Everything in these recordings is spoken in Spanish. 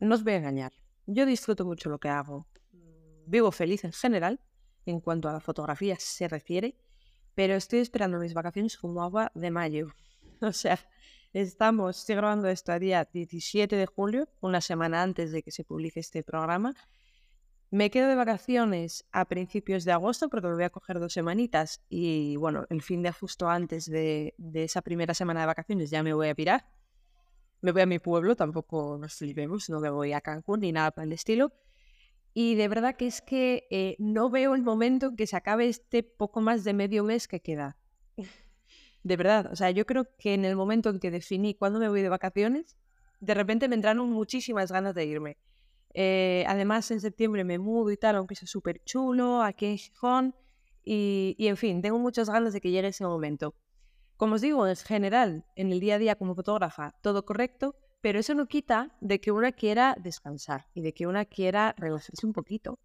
no os voy a engañar. Yo disfruto mucho lo que hago. Vivo feliz en general, en cuanto a la fotografía se refiere, pero estoy esperando mis vacaciones como agua de mayo. O sea, estamos, estoy grabando esto a día 17 de julio, una semana antes de que se publique este programa. Me quedo de vacaciones a principios de agosto porque me voy a coger dos semanitas y bueno, el fin de justo antes de, de esa primera semana de vacaciones ya me voy a pirar me voy a mi pueblo, tampoco nos flipemos, no me voy a Cancún ni nada por el estilo. Y de verdad que es que eh, no veo el momento en que se acabe este poco más de medio mes que queda. De verdad, o sea, yo creo que en el momento en que definí cuándo me voy de vacaciones, de repente me entraron muchísimas ganas de irme. Eh, además, en septiembre me mudo y tal, aunque es súper chulo, aquí en Gijón. Y, y en fin, tengo muchas ganas de que llegue ese momento. Como os digo, en general, en el día a día como fotógrafa, todo correcto, pero eso no quita de que una quiera descansar y de que una quiera relajarse un poquito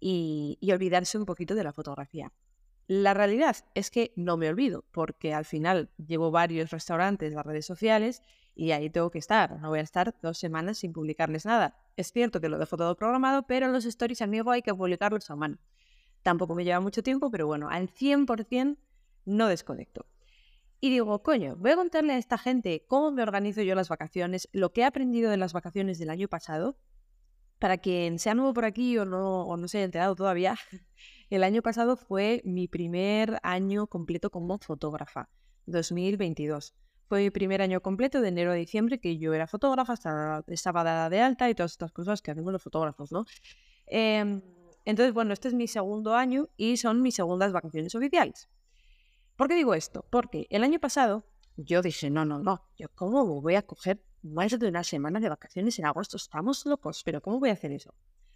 y, olvidarse un poquito de la fotografía. La realidad es que no me olvido, porque al final llevo varios restaurantes, las redes sociales, y ahí tengo que estar. No voy a estar dos semanas sin publicarles nada. Es cierto que lo dejo todo programado, pero los stories, amigo, hay que publicarlos a mano. Tampoco me lleva mucho tiempo, pero bueno, al 100% no desconecto. Y digo, coño, voy a contarle a esta gente cómo me organizo yo las vacaciones, lo que he aprendido de las vacaciones del año pasado. Para quien sea nuevo por aquí o no, o no se haya enterado todavía, el año pasado fue mi primer año completo como fotógrafa, 2022. Fue mi primer año completo de enero a diciembre que yo era fotógrafa, estaba, dada de alta y todas estas cosas que hacemos los fotógrafos, ¿no? Em, entonces, bueno, este es mi segundo año y son mis segundas vacaciones oficiales. ¿Por qué digo esto? Porque el año pasado yo dije, no, no, no, yo cómo voy a coger más de una semana de vacaciones en agosto, estamos locos, pero ¿cómo voy a hacer eso?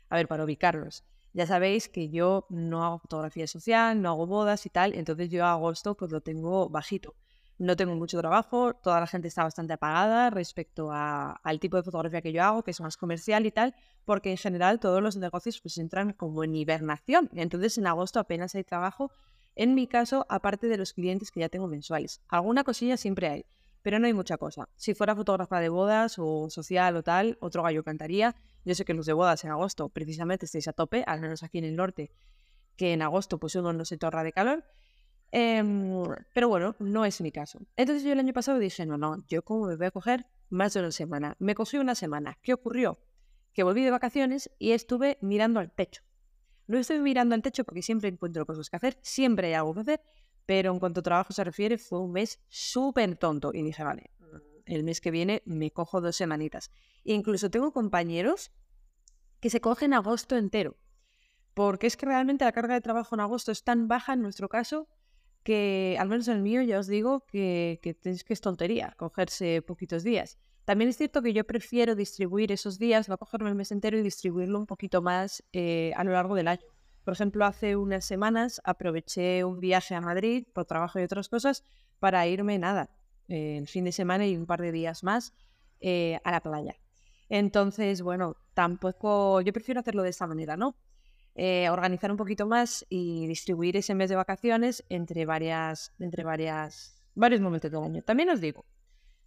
A ver, para ubicarlos. Ya sabéis que yo no hago fotografía social, no hago bodas y tal, entonces yo agosto pues lo tengo bajito. No tengo mucho trabajo, toda la gente está bastante apagada respecto al tipo de fotografía que yo hago, que es más comercial y tal, porque en general todos los negocios pues entran como en hibernación. Entonces en agosto apenas hay trabajo en mi caso, aparte de los clientes que ya tengo mensuales. Alguna cosilla siempre hay, pero no hay mucha cosa. Si fuera fotógrafa de bodas o social o tal, otro gallo cantaría. Yo sé que los de bodas en agosto precisamente estáis a tope, al menos aquí en el norte, que en agosto pues uno no se torra de calor. Em, pero bueno, no es mi caso. Entonces yo el año pasado dije, no, no, yo como me voy a coger más de una semana. Me cogí una semana. ¿Qué ocurrió? Que volví de vacaciones y estuve mirando al techo. No estoy mirando al techo porque siempre encuentro cosas que hacer, siempre hay algo que hacer, pero en cuanto a trabajo se refiere, fue un mes súper tonto. Y dije, vale, el mes que viene me cojo dos semanitas. E incluso tengo compañeros que se cogen agosto entero. Porque es que realmente la carga de trabajo en agosto es tan baja en nuestro caso que, al menos en el mío, ya os digo que, que es que es tontería cogerse poquitos días. También es cierto que yo prefiero distribuir esos días, no cogerme el mes entero y distribuirlo un poquito más eh, a lo largo del año. Por ejemplo, hace unas semanas aproveché un viaje a Madrid por trabajo y otras cosas para irme nada, eh, el fin de semana y un par de días más eh, a la playa. Entonces, bueno, tampoco, yo prefiero hacerlo de esta manera, ¿no? organizar un poquito más y distribuir ese mes de vacaciones entre varias, entre varias, varios momentos del año. También os digo,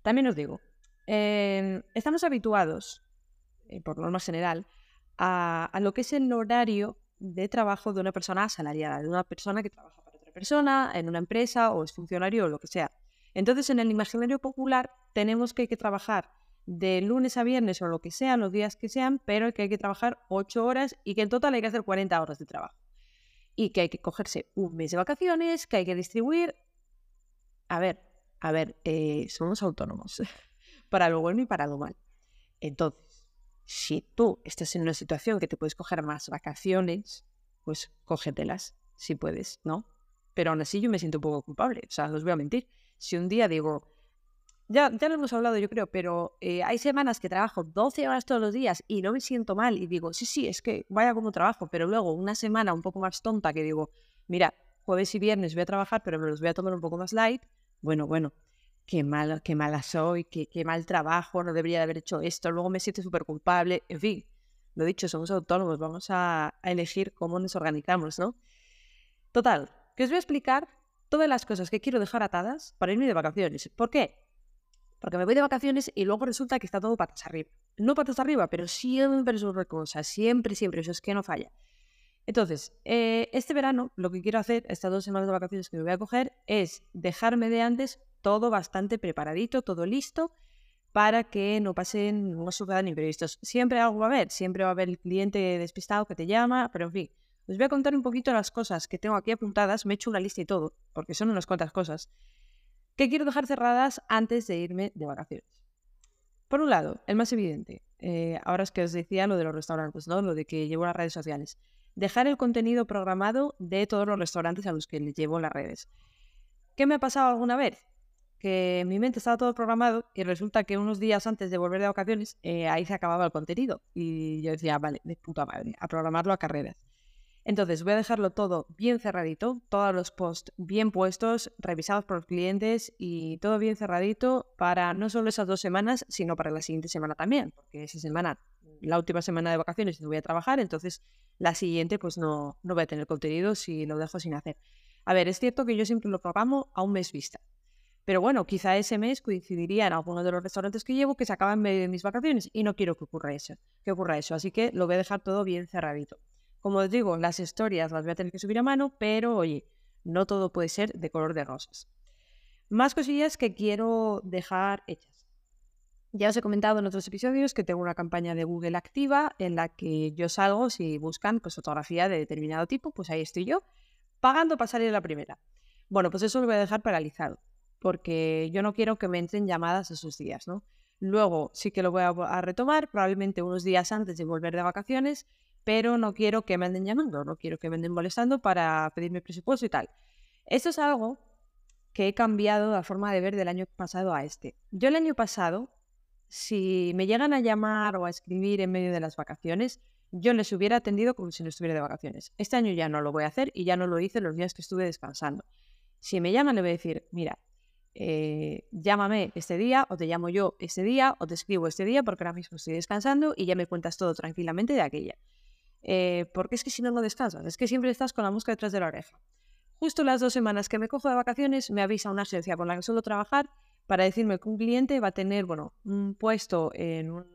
también os digo, Em, estamos habituados, eh, por norma general, a, lo que es el horario de trabajo de una persona asalariada, de una persona que trabaja para otra persona, en una empresa o es funcionario o lo que sea. Entonces, en el imaginario popular tenemos que hay que trabajar de lunes a viernes o lo que sea, los días que sean, pero que hay que trabajar 8 horas y que en total hay que hacer 40 horas de trabajo. Y que hay que cogerse un mes de vacaciones, que hay que distribuir. A ver, a ver, eh, somos autónomos. para lo bueno y para lo mal. Entonces, si tú estás en una situación que te puedes coger más vacaciones, pues cógetelas, si puedes, ¿no? Pero aún así yo me siento un poco culpable, o sea, no os voy a mentir. Si un día digo, ya, ya lo hemos hablado yo creo, pero eh, hay semanas que trabajo 12 horas todos los días y no me siento mal y digo, sí, sí, es que vaya como trabajo, pero luego una semana un poco más tonta que digo, mira, jueves y viernes voy a trabajar, pero me los voy a tomar un poco más light, bueno, bueno, qué, mal, qué mala soy, qué, qué mal trabajo, no debería de haber hecho esto, luego me siento súper culpable, en fin, lo dicho, somos autónomos, vamos a, elegir cómo nos organizamos, ¿no? Total, que os voy a explicar todas las cosas que quiero dejar atadas para irme de vacaciones. ¿Por qué? Porque me voy de vacaciones y luego resulta que está todo patas arriba. no patas arriba, pero siempre sobre cosas, siempre, siempre, eso es que no falla. Entonces, eh, este verano lo que quiero hacer, estas dos semanas de vacaciones que me voy a coger, es dejarme de antes todo bastante preparadito, todo listo, para que no pasen, no sucedan imprevistos. Siempre algo va a haber, siempre va a haber el cliente despistado que te llama, pero en fin, os voy a contar un poquito las cosas que tengo aquí apuntadas, me he hecho una lista y todo, porque son unas cuantas cosas, que quiero dejar cerradas antes de irme de vacaciones. Por un lado, el más evidente, eh, ahora es que os decía lo de los restaurantes, ¿no? Lo de que llevo las redes sociales. Dejar el contenido programado de todos los restaurantes a los que llevo las redes. ¿Qué me ha pasado alguna vez? Que en mi mente estaba todo programado y resulta que unos días antes de volver de vacaciones, eh, ahí se acababa el contenido. Y yo decía, vale, de puta madre, a programarlo a carreras. Entonces voy a dejarlo todo bien cerradito, todos los posts bien puestos, revisados por los clientes y todo bien cerradito para no solo esas dos semanas, sino para la siguiente semana también, porque esa semana, la última semana de vacaciones no voy a trabajar, entonces la siguiente pues no, no voy a tener contenido si lo dejo sin hacer. A ver, es cierto que yo siempre lo programo a un mes vista. Pero bueno, quizá ese mes coincidiría en alguno de los restaurantes que llevo que se acaban de mis vacaciones y no quiero que ocurra eso, que ocurra eso. Así que lo voy a dejar todo bien cerradito. Como os digo, las historias las voy a tener que subir a mano, pero oye, no todo puede ser de color de rosas. Más cosillas que quiero dejar hechas. Ya os he comentado en otros episodios que tengo una campaña de Google activa en la que yo salgo, si buscan pues, fotografía de determinado tipo, pues ahí estoy yo, pagando para salir la primera. Bueno, pues eso lo voy a dejar paralizado, porque yo no quiero que me entren llamadas esos días, ¿no? Luego sí que lo voy a retomar, probablemente unos días antes de volver de vacaciones, pero no quiero que me anden llamando, no quiero que me anden molestando para pedirme presupuesto y tal. Esto es algo que he cambiado la forma de ver del año pasado a este. Yo el año pasado, si me llegan a llamar o a escribir en medio de las vacaciones, yo les hubiera atendido como si no estuviera de vacaciones. Este año ya no lo voy a hacer y ya no lo hice los días que estuve descansando. Si me llaman, le voy a decir, mira, eh, llámame este día o te llamo yo este día o te escribo este día porque ahora mismo estoy descansando y ya me cuentas todo tranquilamente de aquella. Eh, porque es que si no, no descansas, es que siempre estás con la mosca detrás de la oreja. Justo las dos semanas que me cojo de vacaciones me avisa una agencia con la que suelo trabajar para decirme que un cliente va a tener, bueno, un puesto en,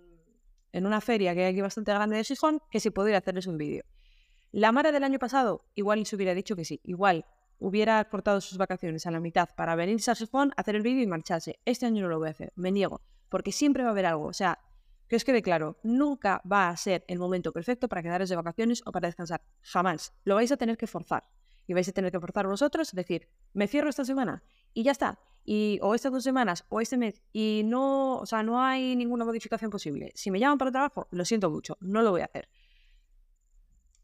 en una feria que hay aquí bastante grande de Sijón, que si podría hacerles un vídeo. La Mara del año pasado igual se hubiera dicho que sí, igual hubiera cortado sus vacaciones a la mitad para venirse a Sijón, hacer el vídeo y marcharse. Este año no lo voy a hacer, me niego, porque siempre va a haber algo. O sea, que os quede claro, nunca va a ser el momento perfecto para quedaros de vacaciones o para descansar. Jamás. Lo vais a tener que forzar. Y vais a tener que forzar vosotros, decir, me cierro esta semana y ya está. Y, o estas dos semanas o este mes y no, o sea, no hay ninguna modificación posible. Si me llaman para trabajo, lo siento mucho, no lo voy a hacer.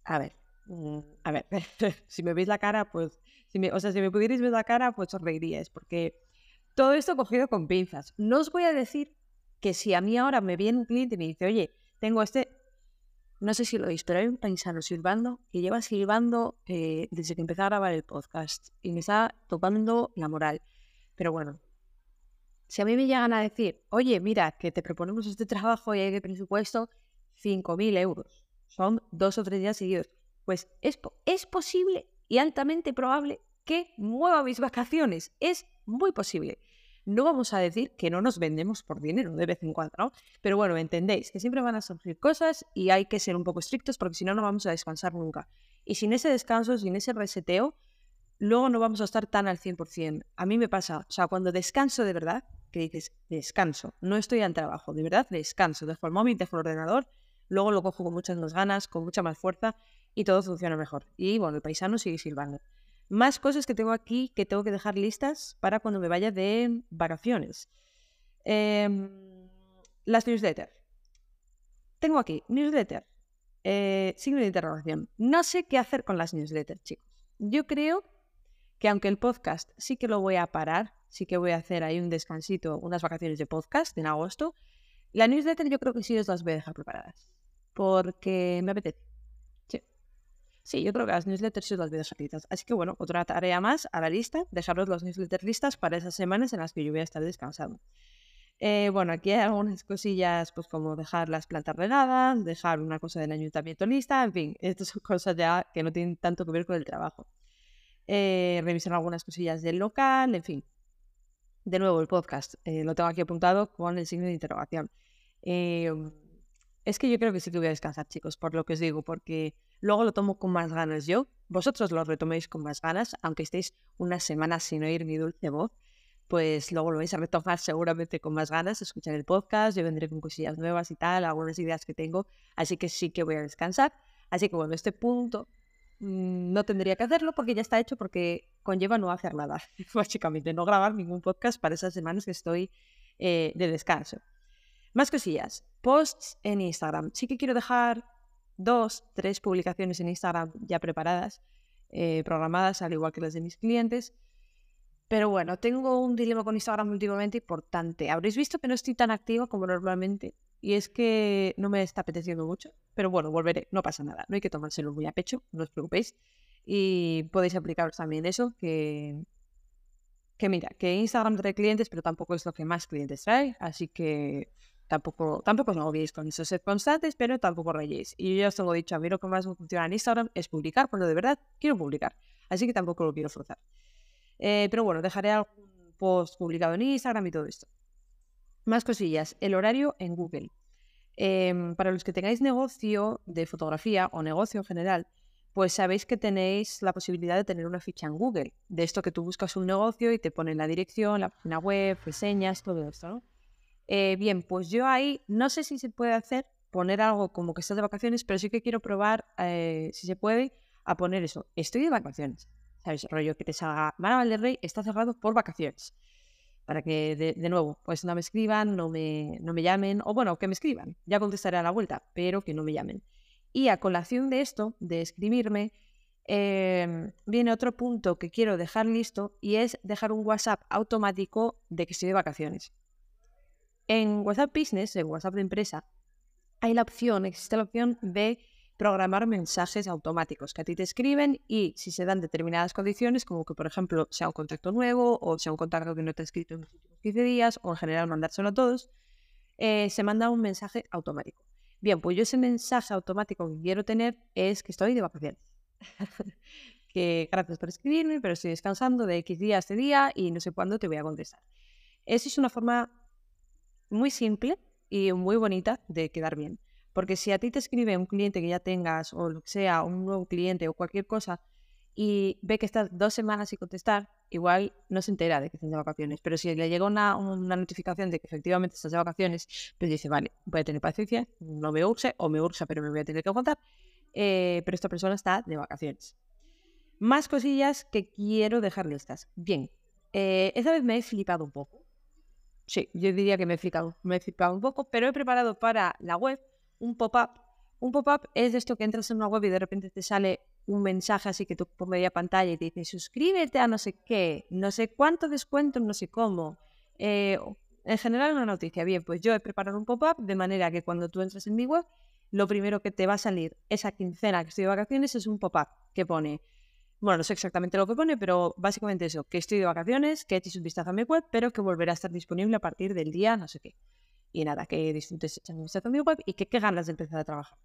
A ver, mm, a ver, si me veis la cara, pues, si me, o sea, si me pudierais ver la cara, pues os reiríais, porque todo esto cogido con pinzas. No os voy a decir que si a mí ahora me viene un cliente y me dice, oye, tengo este, no sé si lo veis, pero hay un paisano silbando que lleva silbando eh, desde que empecé a grabar el podcast y me está topando la moral. Pero bueno, si a mí me llegan a decir, oye, mira, que te proponemos este trabajo y hay de presupuesto 5.000 euros, son dos o tres días seguidos, pues es, es posible y altamente probable que mueva mis vacaciones. Es muy posible. No vamos a decir que no nos vendemos por dinero de vez en cuando. Pero bueno, entendéis que siempre van a surgir cosas y hay que ser un poco estrictos porque si no, no vamos a descansar nunca. Y sin ese descanso, sin ese reseteo, luego no vamos a estar tan al 100%. A mí me pasa, o sea, cuando descanso de verdad, que dices, descanso, no estoy en trabajo, de verdad descanso, dejo el móvil, dejo el ordenador, luego lo cojo con muchas más ganas, con mucha más fuerza y todo funciona mejor. Y bueno, el paisano sigue silbando. Más cosas que tengo aquí que tengo que dejar listas para cuando me vaya de vacaciones. Em, las newsletters. Tengo aquí newsletter, eh, signo de interrogación. No sé qué hacer con las newsletters, chicos. Yo creo que aunque el podcast sí que lo voy a parar, sí que voy a hacer ahí un descansito, unas vacaciones de podcast en agosto, la newsletter yo creo que sí os las voy a dejar preparadas. Porque me apetece. Sí, yo creo que las newsletters son las vidas listas. Así que bueno, otra tarea más a la lista, dejaros las newsletters listas para esas semanas en las que yo voy a estar descansando. Eh, bueno, aquí hay algunas cosillas, pues como dejar las plantas regadas, dejar una cosa del ayuntamiento lista, en fin, estas son cosas ya que no tienen tanto que ver con el trabajo. Eh, revisar algunas cosillas del local, en fin. De nuevo, el podcast eh, lo tengo aquí apuntado con el signo de interrogación. Es que yo creo que sí que voy a descansar, chicos, por lo que os digo, porque luego lo tomo con más ganas yo. Vosotros lo retoméis con más ganas, aunque estéis una semana sin oír mi dulce voz, pues luego lo vais a retomar seguramente con más ganas, escuchar el podcast, yo vendré con cosillas nuevas y tal, algunas ideas que tengo, así que sí que voy a descansar. Así que bueno, este punto mm, no tendría que hacerlo porque ya está hecho, porque conlleva no hacer nada, básicamente, no grabar ningún podcast para esas semanas que estoy eh, de descanso. Más cosillas. Posts en Instagram. Sí que quiero dejar dos, tres publicaciones en Instagram ya preparadas, eh, programadas, al igual que las de mis clientes. Pero bueno, tengo un dilema con Instagram últimamente importante. Habréis visto que no estoy tan activa como normalmente. Y es que no me está apeteciendo mucho. Pero bueno, volveré, no pasa nada. No hay que tomárselo muy a pecho, no os preocupéis. Y podéis aplicaros también eso, que, que mira, que Instagram trae clientes, pero tampoco es lo que más clientes trae. Así que Tampoco, tampoco os con eso, sed constantes, pero tampoco reyéis. Y yo ya os tengo dicho, a mí lo que más me funciona en Instagram es publicar, cuando de verdad quiero publicar. Así que tampoco lo quiero forzar. Eh, pero bueno, dejaré algún post publicado en Instagram y todo esto. Más cosillas. El horario en Google. Em, para los que tengáis negocio de fotografía o negocio en general, pues sabéis que tenéis la posibilidad de tener una ficha en Google. De esto que tú buscas un negocio y te ponen la dirección, la página web, reseñas, todo esto, ¿no? Eh, bien, pues yo ahí no sé si se puede hacer, poner algo como que estás de vacaciones, pero sí que quiero probar, eh, si se puede, a poner eso. Estoy de vacaciones. ¿Sabes? Rollo que te salga Mara Rey está cerrado por vacaciones. Para que, de, nuevo, pues no me escriban, no me, no me llamen, o bueno, que me escriban. Ya contestaré a la vuelta, pero que no me llamen. Y a colación de esto, de escribirme, em, viene otro punto que quiero dejar listo y es dejar un WhatsApp automático de que estoy de vacaciones. En WhatsApp Business, en WhatsApp de empresa, hay la opción, existe la opción de programar mensajes automáticos que a ti te escriben y si se dan determinadas condiciones, como que por ejemplo sea un contacto nuevo o sea un contacto que no te ha escrito en los últimos 15 días o en general mandárselo a todos, eh, se manda un mensaje automático. Bien, pues yo ese mensaje automático que quiero tener es que estoy de vacaciones. que gracias por escribirme, pero estoy descansando de X día a este día y no sé cuándo te voy a contestar. Esa es una forma muy simple y muy bonita de quedar bien. Porque si a ti te escribe un cliente que ya tengas, o lo que sea, un nuevo cliente o cualquier cosa, y ve que estás dos semanas sin contestar, igual no se entera de que estás de vacaciones. Pero si le llega una, notificación de que efectivamente estás de vacaciones, pues dice, vale, voy a tener paciencia, no me urge, o me urge, pero me voy a tener que aguantar. Eh, pero esta persona está de vacaciones. Más cosillas que quiero dejar listas. Bien, eh, esta vez me he flipado un poco Sí, yo diría que me he flipado, me he flipado un poco, pero he preparado para la web un pop-up. Un pop-up es esto que entras en una web y de repente te sale un mensaje así que tú por media pantalla y te dice suscríbete a no sé qué, no sé cuánto descuento, no sé cómo. Eh, en general una noticia. Bien, pues yo he preparado un pop-up de manera que cuando tú entres en mi web, lo primero que te va a salir esa quincena que estoy de vacaciones es un pop-up que pone bueno, no sé exactamente lo que pone, pero básicamente eso, que estoy de vacaciones, que echéis un vistazo a mi web, pero que volverá a estar disponible a partir del día no sé qué. Y nada, que disfrutes echando un vistazo a mi web y que ganas de empezar a trabajar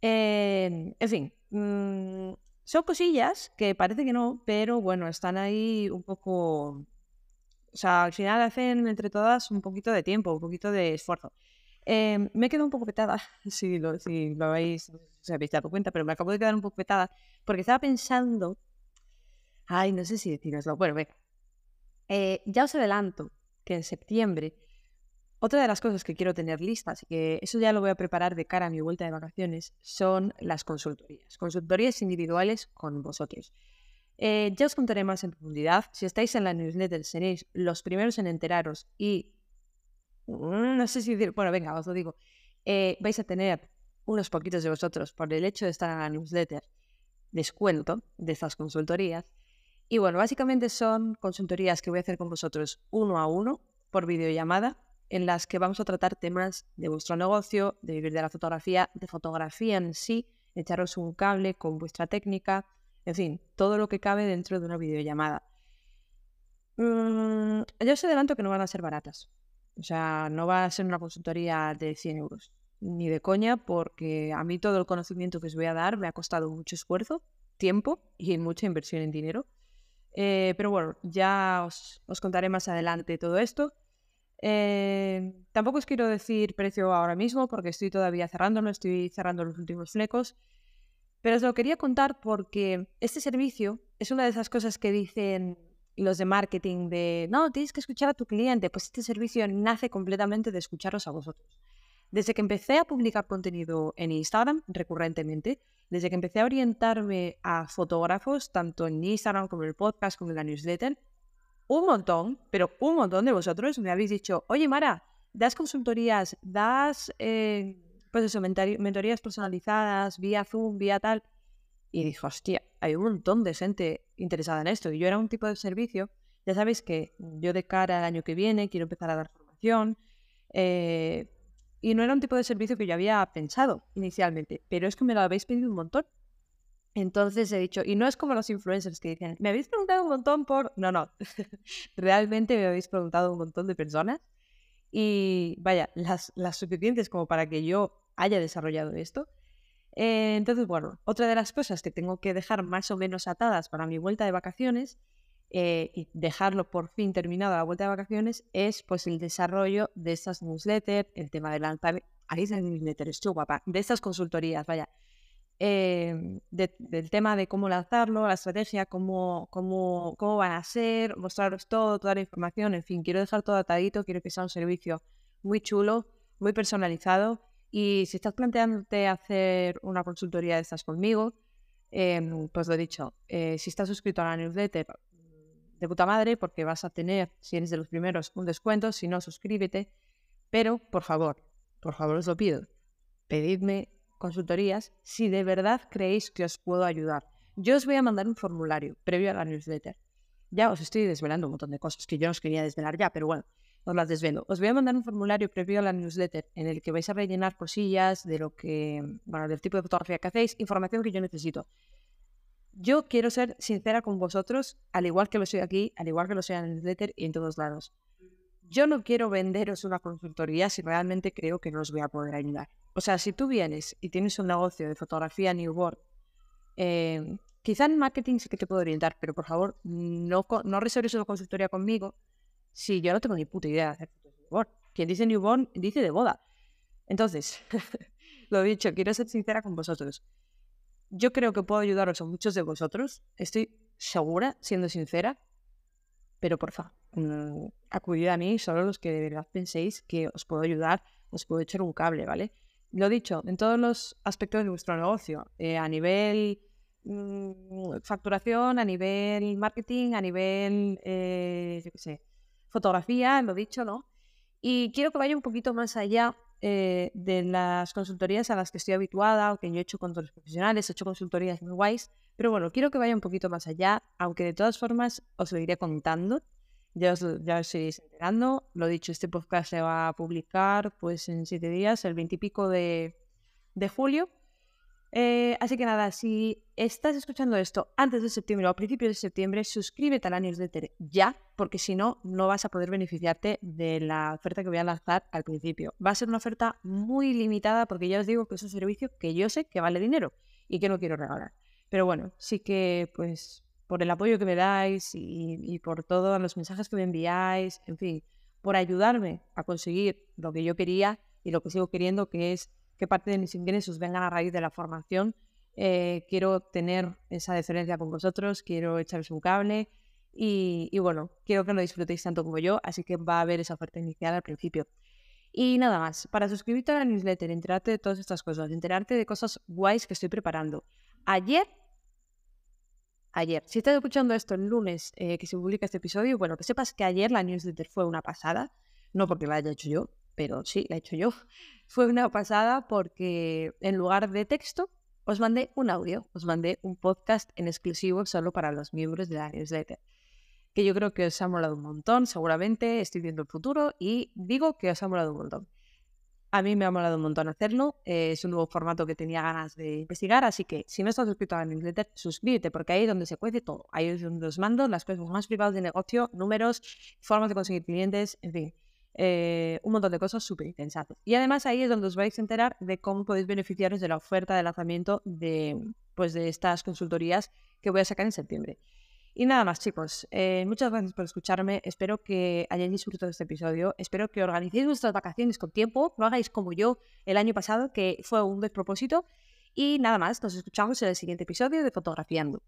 en fin, mm, son cosillas que parece que no, pero bueno, están ahí un poco... O sea, al final hacen entre todas un poquito de tiempo, un poquito de esfuerzo. Em, me quedo un poco petada, si lo, si lo habéis, si habéis dado cuenta, pero me acabo de quedar un poco petada porque estaba pensando, ay, no sé si deciroslo, bueno, venga, eh, ya os adelanto que en septiembre otra de las cosas que quiero tener listas y que eso ya lo voy a preparar de cara a mi vuelta de vacaciones son las consultorías, consultorías individuales con vosotros. Eh, ya os contaré más en profundidad. Si estáis en la newsletter, seréis los primeros en enteraros y no sé si decir, bueno, venga, os lo digo, eh, vais a tener unos poquitos de vosotros por el hecho de estar en la newsletter descuento de estas consultorías. Y bueno, básicamente son consultorías que voy a hacer con vosotros uno a uno por videollamada, en las que vamos a tratar temas de vuestro negocio, de vivir de la fotografía, de fotografía en sí, echaros un cable con vuestra técnica, en fin, todo lo que cabe dentro de una videollamada. Mm, yo os adelanto que no van a ser baratas. O sea, no va a ser una consultoría de 100 euros, ni de coña, porque a mí todo el conocimiento que os voy a dar me ha costado mucho esfuerzo, tiempo y mucha inversión en dinero. Eh, pero bueno, ya os, contaré más adelante todo esto. Eh, tampoco os quiero decir precio ahora mismo porque estoy todavía cerrando, no estoy cerrando los últimos flecos, pero os lo quería contar porque este servicio es una de esas cosas que dicen los de marketing de, no, tienes que escuchar a tu cliente, pues este servicio nace completamente de escucharos a vosotros. Desde que empecé a publicar contenido en Instagram recurrentemente, desde que empecé a orientarme a fotógrafos, tanto en Instagram como en el podcast, como en la newsletter, un montón, pero un montón de vosotros me habéis dicho, oye Mara, das consultorías, das eh, pues eso, mentorías personalizadas, vía Zoom, vía tal. Y dije, hostia, hay un montón de gente interesada en esto. Y yo era un tipo de servicio, ya sabéis que yo de cara al año que viene quiero empezar a dar formación. Eh, y no era un tipo de servicio que yo había pensado inicialmente, pero es que me lo habéis pedido un montón. Entonces he dicho, y no es como los influencers que dicen, me habéis preguntado un montón por... No, no, realmente me habéis preguntado un montón de personas y vaya, las, las suficientes como para que yo haya desarrollado esto. Eh, entonces, bueno, otra de las cosas que tengo que dejar más o menos atadas para mi vuelta de vacaciones eh, y dejarlo por fin terminado la vuelta de vacaciones es pues el desarrollo de estas newsletters, el tema de lanzar, ahí es el newsletter, es guapa, de estas consultorías, vaya, Em, del tema de cómo lanzarlo, la estrategia, cómo, cómo, cómo van a ser, mostraros todo, toda la información, en fin, quiero dejar todo atadito, quiero que sea un servicio muy chulo, muy personalizado y si estás planteándote hacer una consultoría de estas conmigo, em, pues lo he dicho, eh, si estás suscrito a la newsletter, de puta madre, porque vas a tener, si eres de los primeros, un descuento, si no, suscríbete, pero por favor, por favor os lo pido, pedidme consultorías si de verdad creéis que os puedo ayudar. Yo os voy a mandar un formulario previo a la newsletter. Ya os estoy desvelando un montón de cosas que yo no os quería desvelar ya, pero bueno, os las desvelo. Os voy a mandar un formulario previo a la newsletter en el que vais a rellenar cosillas de lo que, bueno, del tipo de fotografía que hacéis, información que yo necesito. Yo quiero ser sincera con vosotros, al igual que lo soy aquí, al igual que lo soy en la newsletter y en todos lados. Yo no quiero venderos una consultoría si realmente creo que no os voy a poder ayudar. O sea, si tú vienes y tienes un negocio de fotografía newborn, eh, quizá en marketing sí que te puedo orientar, pero por favor, no, no reserves una consultoría conmigo si yo no tengo ni puta idea de hacer fotos newborn. Quien dice newborn dice de boda. Entonces, lo dicho, quiero ser sincera con vosotros. Yo creo que puedo ayudaros a muchos de vosotros, estoy segura, siendo sincera, pero por favor, mm, acudid a mí solo los que de verdad penséis que os puedo ayudar, os puedo echar un cable, ¿vale? lo dicho, en todos los aspectos de vuestro negocio, eh, a nivel mm, facturación, a nivel marketing, a nivel, eh, yo qué sé, fotografía, lo dicho, ¿no? Y quiero que vaya un poquito más allá eh, de las consultorías a las que estoy habituada, o que yo he hecho con todos los profesionales, he hecho consultorías muy guays, pero bueno, quiero que vaya un poquito más allá, aunque de todas formas os lo iré contando ya os, ya os iréis enterando. Lo dicho, este podcast se va a publicar pues en siete días, el veintipico de, de julio. Eh, así que nada, si estás escuchando esto antes de septiembre o a principios de septiembre, suscríbete a la newsletter ya, porque si no, no vas a poder beneficiarte de la oferta que voy a lanzar al principio. Va a ser una oferta muy limitada porque ya os digo que es un servicio que yo sé que vale dinero y que no quiero regalar. Pero bueno, sí que pues por el apoyo que me dais y, por todos los mensajes que me enviáis, en fin, por ayudarme a conseguir lo que yo quería y lo que sigo queriendo, que es que parte de mis ingresos vengan a raíz de la formación. Eh, quiero tener esa diferencia con vosotros, quiero echaros un cable y, y, bueno, quiero que lo disfrutéis tanto como yo, así que va a haber esa oferta inicial al principio. Y nada más, para suscribirte a la newsletter, enterarte de todas estas cosas, enterarte de cosas guays que estoy preparando. Ayer ayer. Si estás escuchando esto el lunes eh, que se publica este episodio, bueno, que sepas que ayer la newsletter fue una pasada, no porque la haya hecho yo, pero sí, la he hecho yo. Fue una pasada porque en lugar de texto os mandé un audio, os mandé un podcast en exclusivo solo para los miembros de la newsletter, que yo creo que os ha molado un montón, seguramente estoy viendo el futuro y digo que os ha molado un montón. A mí me ha molado un montón hacerlo. Eh, es un nuevo formato que tenía ganas de investigar, así que si no estás suscrito a la newsletter, suscríbete, porque ahí es donde se cuece todo. Ahí es donde os mando las cosas más privadas de negocio, números, formas de conseguir clientes, en fin. Eh, un montón de cosas súper interesantes. Y además ahí es donde os vais a enterar de cómo podéis beneficiaros de la oferta de lanzamiento de, pues, de estas consultorías que voy a sacar en septiembre. Y nada más, chicos. Eh, muchas gracias por escucharme. Espero que hayáis disfrutado de este episodio. Espero que organicéis vuestras vacaciones con tiempo. No hagáis como yo el año pasado, que fue un despropósito. Y nada más, nos escuchamos en el siguiente episodio de Fotografiando.